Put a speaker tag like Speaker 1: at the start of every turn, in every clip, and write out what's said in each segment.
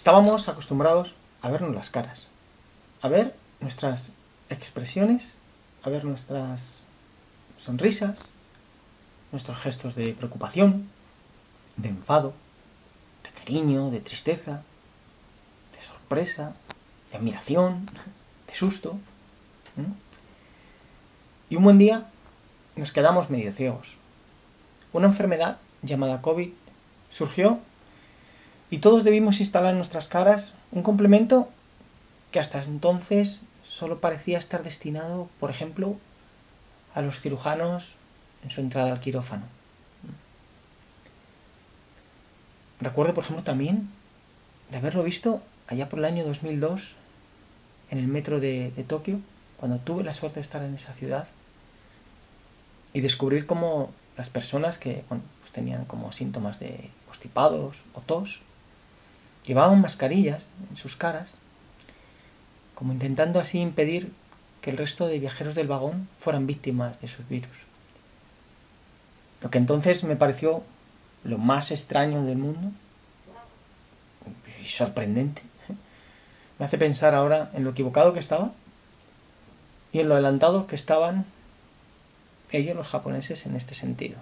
Speaker 1: Estábamos acostumbrados a vernos las caras, a ver nuestras expresiones, a ver nuestras sonrisas, nuestros gestos de preocupación, de enfado, de cariño, de tristeza, de sorpresa, de admiración, de susto. Y un buen día nos quedamos medio ciegos. Una enfermedad llamada COVID surgió y todos debimos instalar en nuestras caras un complemento que hasta entonces solo parecía estar destinado, por ejemplo, a los cirujanos en su entrada al quirófano. Recuerdo, por ejemplo, también de haberlo visto allá por el año 2002 en el metro de, Tokio, cuando tuve la suerte de estar en esa ciudad y descubrir cómo las personas que pues tenían como síntomas de constipados o tos Llevaban mascarillas en sus caras, como intentando así impedir que el resto de viajeros del vagón fueran víctimas de esos virus. Lo que entonces me pareció lo más extraño del mundo y sorprendente. Me hace pensar ahora en lo equivocado que estaba y en lo adelantado que estaban ellos los japoneses en este sentido.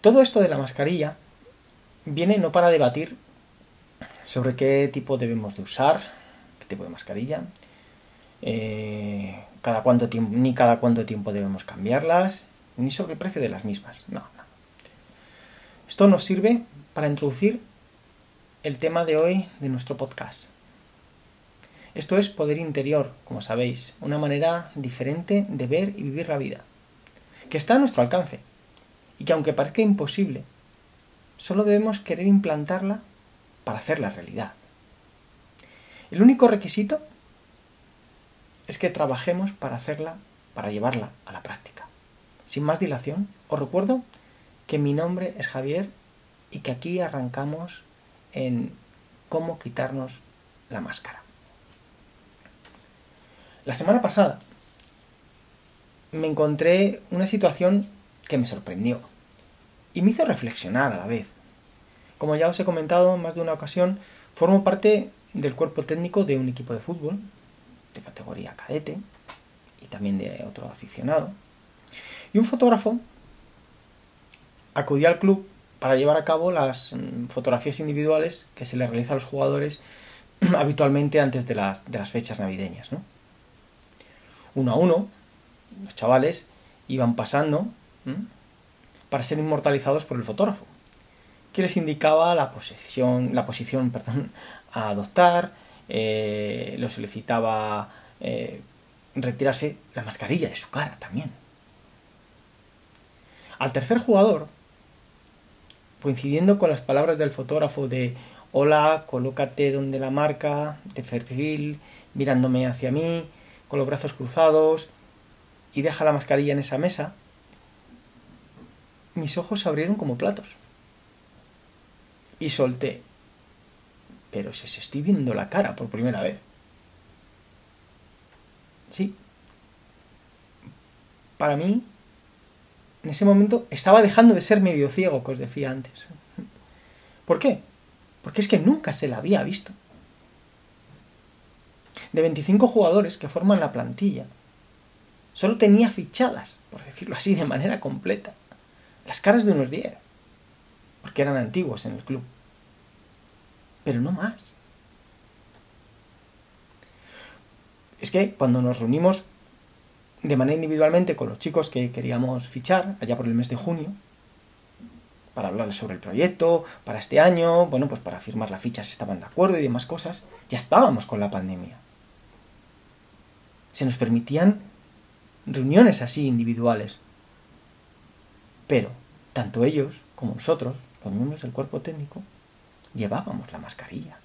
Speaker 1: Todo esto de la mascarilla viene no para debatir sobre qué tipo debemos de usar, qué tipo de mascarilla, eh, cada cuánto tiempo, ni cada cuánto tiempo debemos cambiarlas, ni sobre el precio de las mismas. No, no. Esto nos sirve para introducir el tema de hoy de nuestro podcast. Esto es poder interior, como sabéis, una manera diferente de ver y vivir la vida, que está a nuestro alcance y que aunque parezca imposible, Solo debemos querer implantarla para hacerla realidad. El único requisito es que trabajemos para hacerla, para llevarla a la práctica. Sin más dilación, os recuerdo que mi nombre es Javier y que aquí arrancamos en cómo quitarnos la máscara. La semana pasada me encontré una situación que me sorprendió y me hizo reflexionar a la vez. Como ya os he comentado en más de una ocasión, formo parte del cuerpo técnico de un equipo de fútbol de categoría cadete y también de otro aficionado. Y un fotógrafo acudió al club para llevar a cabo las mm, fotografías individuales que se le realizan a los jugadores habitualmente antes de las, de las fechas navideñas. Uno a uno, los chavales iban pasando para ser inmortalizados por el fotógrafo, que les indicaba la posición, la posición a adoptar, eh, les solicitaba eh, retirarse la mascarilla de su cara también. Al tercer jugador, coincidiendo con las palabras del fotógrafo de hola, colócate donde la marca, de perfil, mirándome hacia mí, con los brazos cruzados, y deja la mascarilla en esa mesa, mis ojos se abrieron como platos. Y solté. Pero si os estoy viendo la cara por primera vez. Sí. Para mí, en ese momento, estaba dejando de ser medio ciego, que os decía antes. ¿Por qué? Porque es que nunca se la había visto. De 25 jugadores que forman la plantilla, solo tenía fichadas, por decirlo así, de manera completa, las caras de unos 10, porque eran antiguos en el club. Pero no más. Es que cuando nos reunimos de manera individualmente con los chicos que queríamos fichar, allá por el mes de junio, para hablarles sobre el proyecto, para este año, bueno, pues para firmar la ficha si estaban de acuerdo y demás cosas, ya estábamos con la pandemia. Se nos permitían reuniones así individuales, pero tanto ellos como nosotros, los miembros del cuerpo técnico, llevábamos la mascarilla.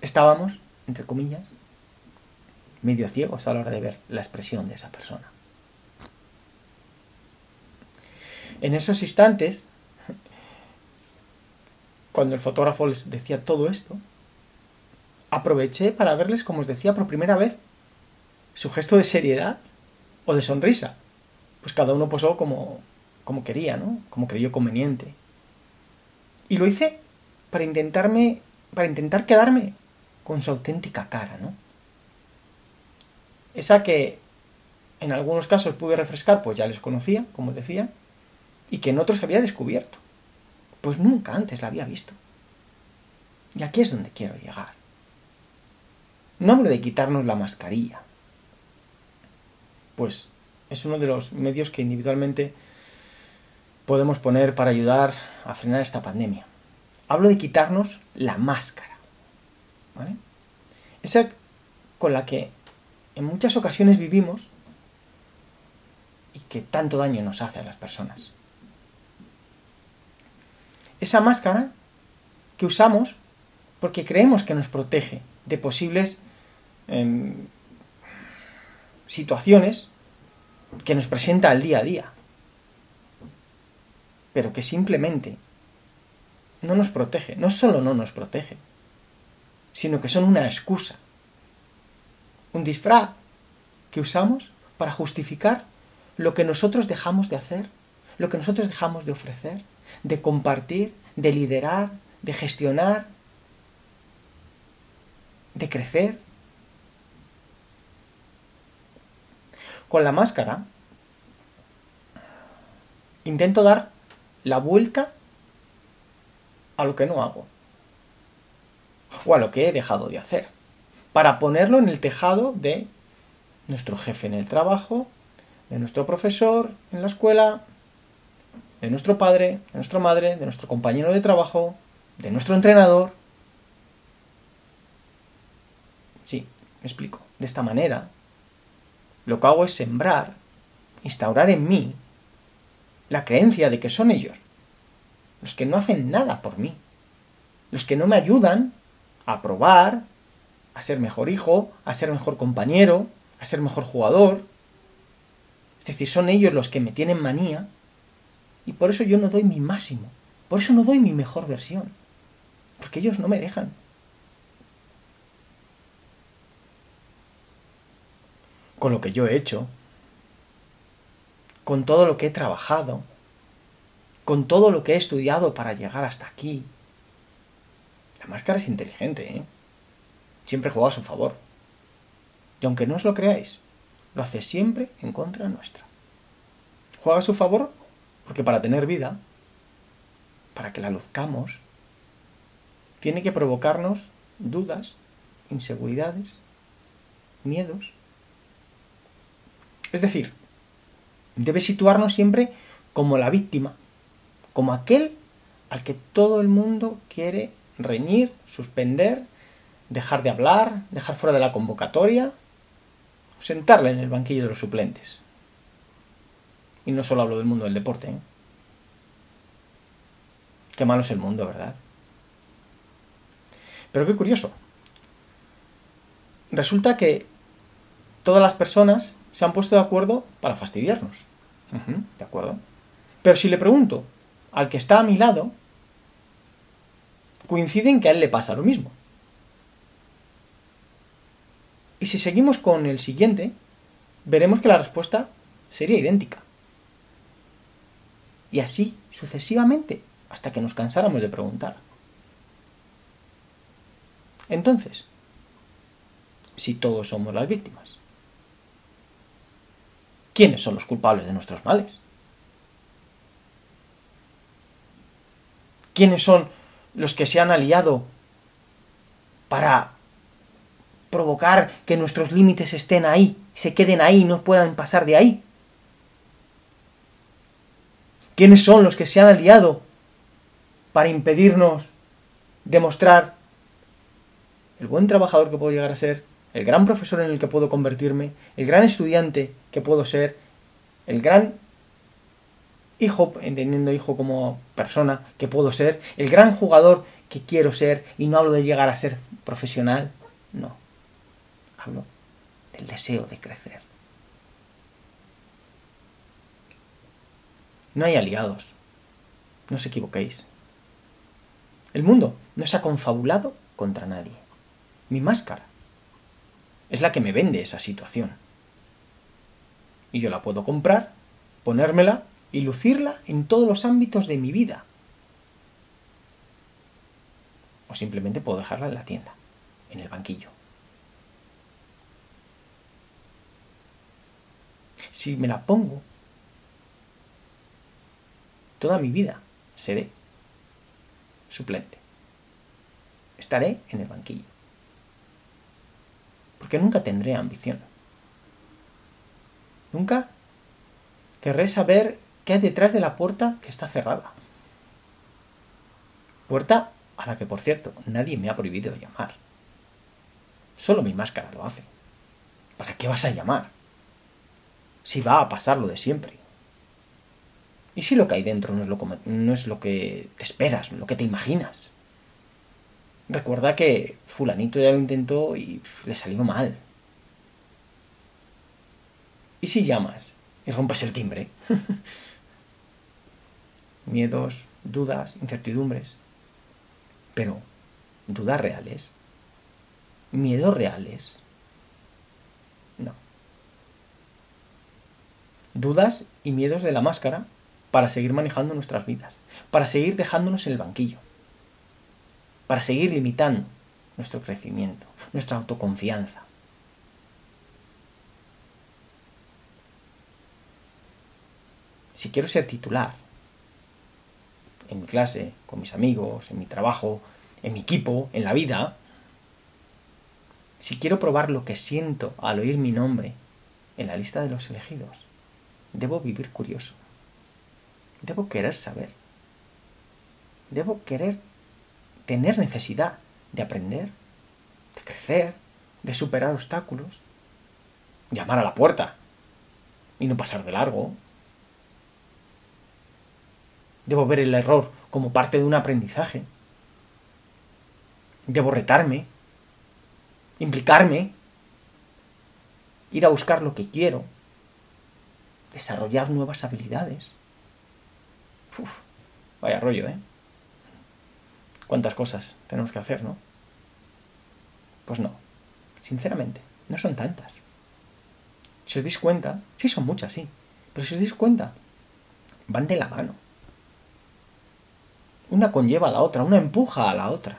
Speaker 1: Estábamos, entre comillas, medio ciegos a la hora de ver la expresión de esa persona. En esos instantes, cuando el fotógrafo les decía todo esto, aproveché para verles, como os decía, por primera vez, su gesto de seriedad o de sonrisa pues cada uno posó como, como quería, ¿no? Como creyó conveniente. Y lo hice para intentarme, para intentar quedarme con su auténtica cara, ¿no? Esa que en algunos casos pude refrescar, pues ya les conocía, como decía, y que en otros había descubierto. Pues nunca antes la había visto. Y aquí es donde quiero llegar. No hablo de quitarnos la mascarilla, pues es uno de los medios que individualmente podemos poner para ayudar a frenar esta pandemia. Hablo de quitarnos la máscara. ¿vale? Esa con la que en muchas ocasiones vivimos y que tanto daño nos hace a las personas. Esa máscara que usamos porque creemos que nos protege de posibles em, situaciones que nos presenta el día a día, pero que simplemente no nos protege, no solo no nos protege, sino que son una excusa, un disfraz que usamos para justificar lo que nosotros dejamos de hacer, lo que nosotros dejamos de ofrecer, de compartir, de liderar, de gestionar, de crecer. Con la máscara intento dar la vuelta a lo que no hago o a lo que he dejado de hacer para ponerlo en el tejado de nuestro jefe en el trabajo, de nuestro profesor en la escuela, de nuestro padre, de nuestra madre, de nuestro compañero de trabajo, de nuestro entrenador. Sí, me explico. De esta manera, lo que hago es sembrar, instaurar en mí la creencia de que son ellos los que no hacen nada por mí, los que no me ayudan a probar, a ser mejor hijo, a ser mejor compañero, a ser mejor jugador. Es decir, son ellos los que me tienen manía y por eso yo no doy mi máximo, por eso no doy mi mejor versión, porque ellos no me dejan. Con lo que yo he hecho, con todo lo que he trabajado, con todo lo que he estudiado para llegar hasta aquí. La máscara es inteligente, ¿eh? Siempre juega a su favor. Y aunque no os lo creáis, lo hace siempre en contra nuestra. Juega a su favor porque para tener vida, para que la luzcamos, tiene que provocarnos dudas, inseguridades, miedos, es decir, debe situarnos siempre como la víctima, como aquel al que todo el mundo quiere reñir, suspender, dejar de hablar, dejar fuera de la convocatoria, sentarle en el banquillo de los suplentes. Y no solo hablo del mundo del deporte. ¿eh? Qué malo es el mundo, ¿verdad? Pero qué curioso. Resulta que todas las personas se han puesto de acuerdo para fastidiarnos. ¿De acuerdo? Pero si le pregunto al que está a mi lado, coinciden que a él le pasa lo mismo. Y si seguimos con el siguiente, veremos que la respuesta sería idéntica. Y así sucesivamente, hasta que nos cansáramos de preguntar. Entonces, si todos somos las víctimas, ¿Quiénes son los culpables de nuestros males? ¿Quiénes son los que se han aliado para provocar que nuestros límites estén ahí, se queden ahí y no puedan pasar de ahí? ¿Quiénes son los que se han aliado para impedirnos demostrar el buen trabajador que puedo llegar a ser, el gran profesor en el que puedo convertirme, el gran estudiante que puedo ser, el gran hijo, entendiendo hijo como persona que puedo ser, el gran jugador que quiero ser, y no hablo de llegar a ser profesional, no, hablo del deseo de crecer. No hay aliados, no os equivoquéis. El mundo no se ha confabulado contra nadie. Mi máscara es la que me vende esa situación. Y yo la puedo comprar, ponérmela y lucirla en todos los ámbitos de mi vida. o simplemente puedo dejarla en la tienda, en el banquillo. Si me la pongo, toda mi vida seré suplente. Estaré en el banquillo. Porque nunca tendré ambición. Nunca querré saber qué hay detrás de la puerta que está cerrada. Puerta a la que, por cierto, nadie me ha prohibido llamar. Solo mi máscara lo hace. ¿Para qué vas a llamar? Si va a pasar lo de siempre. ¿Y si lo que hay dentro no es lo, no es que te esperas, lo que te imaginas? Recuerda que fulanito ya lo intentó y le salió mal. ¿Y si llamas y rompes el timbre? Miedos, dudas, incertidumbres. Pero, ¿dudas reales? ¿Miedos reales? No. Dudas y miedos de la máscara para seguir manejando nuestras vidas, para seguir dejándonos en el banquillo, para seguir limitando nuestro crecimiento, nuestra autoconfianza. Si quiero ser titular, en mi clase, con mis amigos, en mi trabajo, en mi equipo, en la vida, si quiero probar lo que siento al oír mi nombre en la lista de los elegidos, debo vivir curioso. Debo querer saber. Debo querer tener necesidad de aprender, de crecer, de superar obstáculos, llamar a la puerta y no pasar de largo. Debo ver el error como parte de un aprendizaje. Debo retarme, implicarme, ir a buscar lo que quiero, desarrollar nuevas habilidades. Uf, vaya rollo, ¿eh? ¿Cuántas cosas tenemos que hacer, no? Pues no, sinceramente, no son tantas. Si os dais cuenta, sí son muchas, sí, pero si os dais cuenta, van de la mano. Una conlleva a la otra, una empuja a la otra.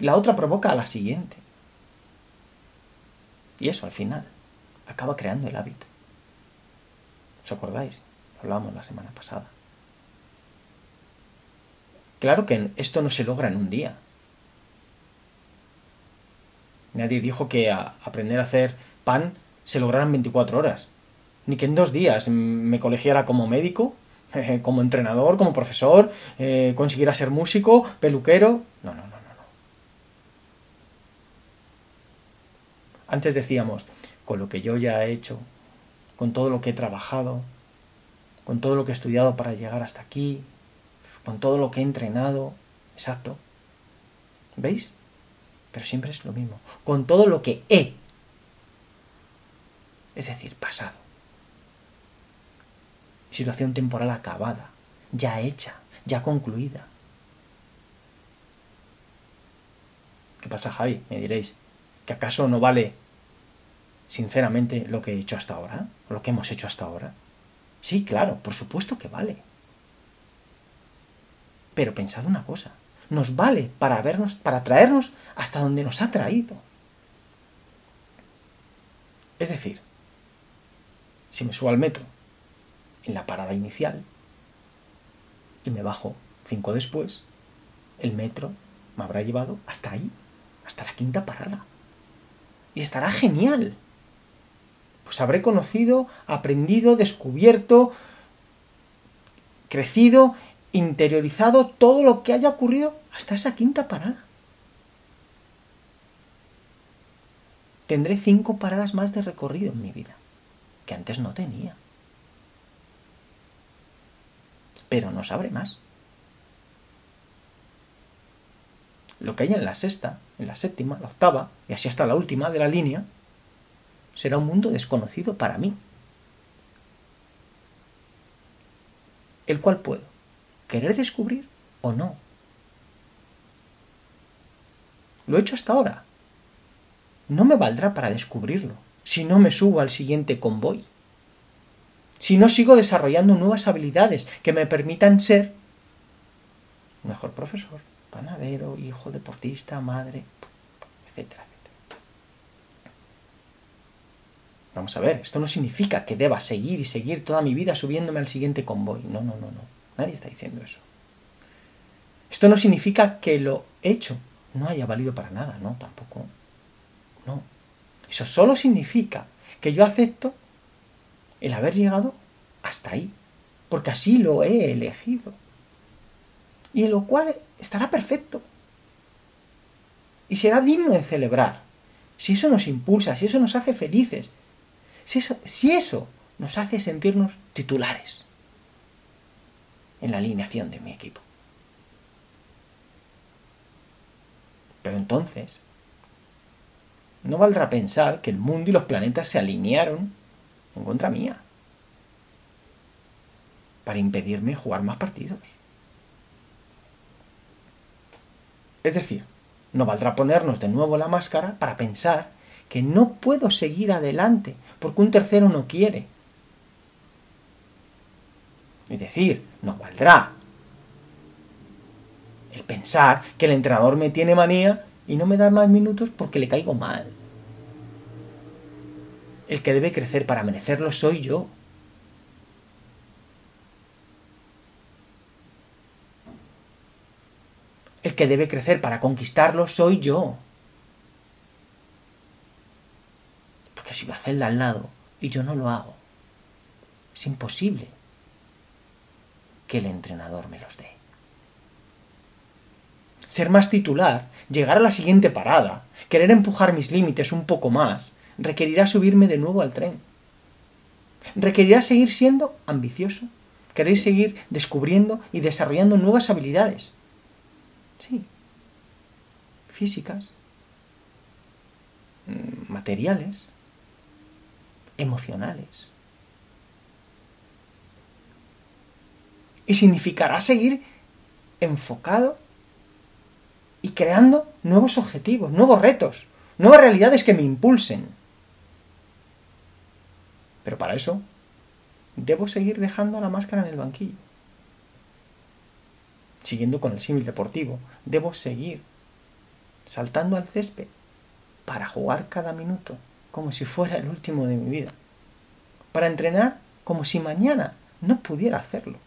Speaker 1: La otra provoca a la siguiente. Y eso al final acaba creando el hábito. ¿Os acordáis? Lo hablábamos la semana pasada. Claro que esto no se logra en un día. Nadie dijo que aprender a hacer pan se lograra en 24 horas. Ni que en dos días me colegiara como médico, como entrenador, como profesor, eh, consiguiera ser músico, peluquero. No, no, no, no. Antes decíamos, con lo que yo ya he hecho, con todo lo que he trabajado, con todo lo que he estudiado para llegar hasta aquí, con todo lo que he entrenado. Exacto. ¿Veis? Pero siempre es lo mismo. Con todo lo que he. Es decir, pasado. Situación temporal acabada, ya hecha, ya concluida. ¿Qué pasa, Javi? Me diréis. ¿Que acaso no vale, sinceramente, lo que he hecho hasta ahora? ¿O lo que hemos hecho hasta ahora? Sí, claro, por supuesto que vale. Pero pensad una cosa, nos vale para vernos, para traernos hasta donde nos ha traído. Es decir, si me subo al metro en la parada inicial y me bajo cinco después, el metro me habrá llevado hasta ahí, hasta la quinta parada. Y estará genial. Pues habré conocido, aprendido, descubierto, crecido interiorizado todo lo que haya ocurrido hasta esa quinta parada. Tendré cinco paradas más de recorrido en mi vida, que antes no tenía. Pero no sabré más. Lo que haya en la sexta, en la séptima, la octava, y así hasta la última de la línea, será un mundo desconocido para mí, el cual puedo querer descubrir o no. Lo he hecho hasta ahora. No me valdrá para descubrirlo si no me subo al siguiente convoy. Si no sigo desarrollando nuevas habilidades que me permitan ser mejor profesor, panadero, hijo, deportista, madre, etcétera, etcétera. Vamos a ver, esto no significa que deba seguir y seguir toda mi vida subiéndome al siguiente convoy. No, no, no, no. Nadie está diciendo eso. Esto no significa que lo hecho no haya valido para nada, no, tampoco. No. Eso solo significa que yo acepto el haber llegado hasta ahí, porque así lo he elegido. Y en lo cual estará perfecto. Y será digno de celebrar. Si eso nos impulsa, si eso nos hace felices, si eso, si eso nos hace sentirnos titulares en la alineación de mi equipo. Pero entonces, no valdrá pensar que el mundo y los planetas se alinearon en contra mía para impedirme jugar más partidos. Es decir, no valdrá ponernos de nuevo la máscara para pensar que no puedo seguir adelante porque un tercero no quiere. Es decir, no valdrá el pensar que el entrenador me tiene manía y no me da más minutos porque le caigo mal. El que debe crecer para merecerlo soy yo. El que debe crecer para conquistarlo soy yo. Porque si lo hace el de al lado y yo no lo hago, es imposible que el entrenador me los dé. Ser más titular, llegar a la siguiente parada, querer empujar mis límites un poco más, requerirá subirme de nuevo al tren. Requerirá seguir siendo ambicioso, querer seguir descubriendo y desarrollando nuevas habilidades. Sí. Físicas, mm, materiales, emocionales. Y significará seguir enfocado y creando nuevos objetivos, nuevos retos, nuevas realidades que me impulsen. Pero para eso, debo seguir dejando la máscara en el banquillo. Siguiendo con el símil deportivo, debo seguir saltando al césped para jugar cada minuto como si fuera el último de mi vida. Para entrenar como si mañana no pudiera hacerlo.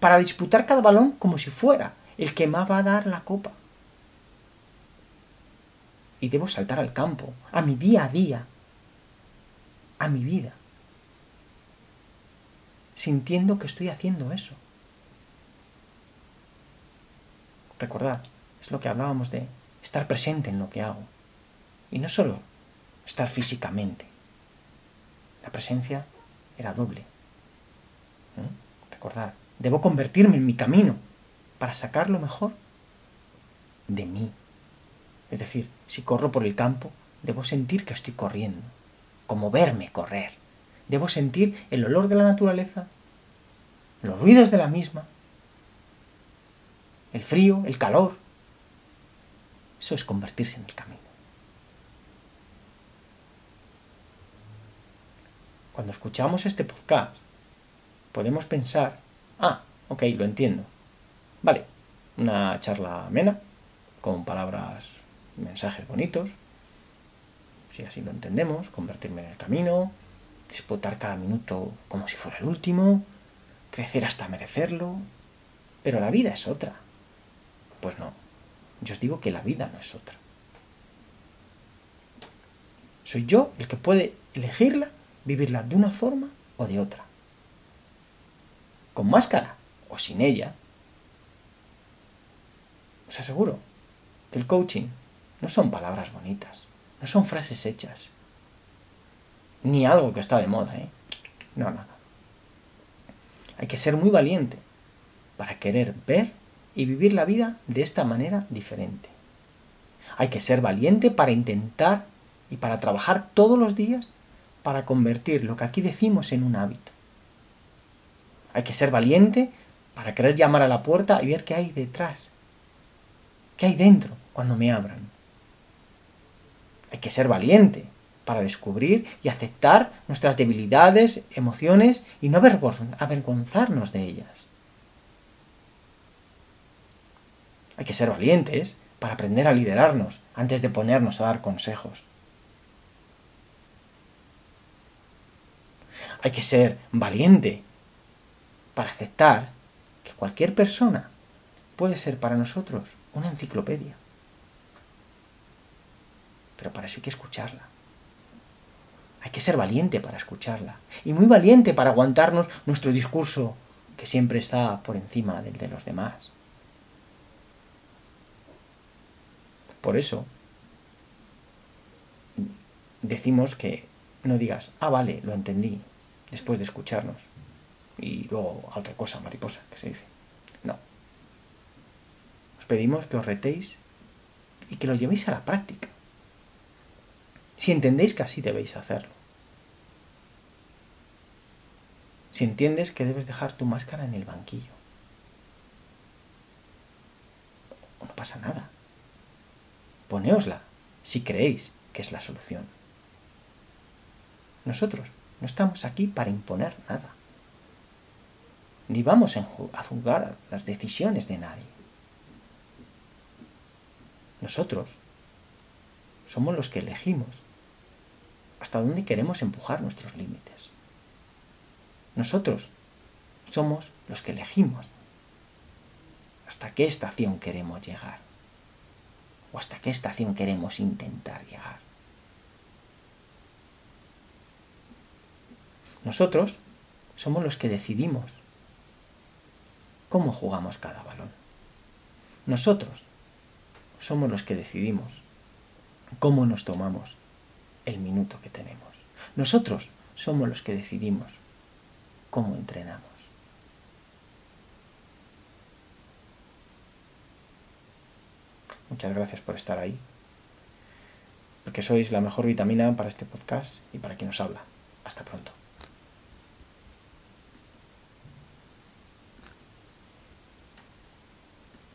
Speaker 1: Para disputar cada balón como si fuera el que más va a dar la copa. Y debo saltar al campo, a mi día a día, a mi vida, sintiendo que estoy haciendo eso. Recordad, es lo que hablábamos de estar presente en lo que hago. Y no solo estar físicamente. La presencia era doble. ¿Eh? Recordad, debo convertirme en mi camino para sacar lo mejor de mí. Es decir, si corro por el campo, debo sentir que estoy corriendo como verme correr. Debo sentir el olor de la naturaleza, los ruidos de la misma, el frío, el calor. Eso es convertirse en el camino. Cuando escuchamos este podcast, podemos pensar, ah, ok, lo entiendo. Vale, una charla amena, con palabras, mensajes bonitos, si así lo entendemos, convertirme en el camino, disputar cada minuto como si fuera el último, crecer hasta merecerlo. Pero la vida es otra. Pues no, yo os digo que la vida no es otra. Soy yo el que puede elegirla, vivirla de una forma o de otra. Con máscara o sin ella. Os aseguro que el coaching no son palabras bonitas. No son frases hechas. Ni algo que está de moda, ¿eh? No, no, no. Hay que ser muy valiente para querer ver y vivir la vida de esta manera diferente. Hay que ser valiente para intentar y para trabajar todos los días para convertir lo que aquí decimos en un hábito. Hay que ser valiente para querer llamar a la puerta y ver qué hay detrás, qué hay dentro cuando me abran. Hay que ser valiente para descubrir y aceptar nuestras debilidades, emociones y no avergonzarnos de ellas. Hay que ser valientes para aprender a liderarnos antes de ponernos a dar consejos. Hay que ser valiente para aceptar que cualquier persona puede ser para nosotros una enciclopedia. Pero para eso hay que escucharla. Hay que ser valiente para escucharla. Y muy valiente para aguantarnos nuestro discurso que siempre está por encima del de los demás. Por eso decimos que no digas, ah, vale, lo entendí, después de escucharnos. Y luego otra cosa, mariposa, que se dice. No. Os pedimos que os retéis y que lo llevéis a la práctica. Si entendéis que así debéis hacerlo. Si entiendes que debes dejar tu máscara en el banquillo. No pasa nada. Poneosla si creéis que es la solución. Nosotros no estamos aquí para imponer nada. Ni vamos a juzgar las decisiones de nadie. Nosotros somos los que elegimos hasta dónde queremos empujar nuestros límites. Nosotros somos los que elegimos hasta qué estación queremos llegar o hasta qué estación queremos intentar llegar. Nosotros somos los que decidimos cómo jugamos cada balón. Nosotros somos los que decidimos cómo nos tomamos el minuto que tenemos. Nosotros somos los que decidimos cómo entrenamos. Muchas gracias por estar ahí, porque sois la mejor vitamina para este podcast y para quien nos habla. Hasta pronto.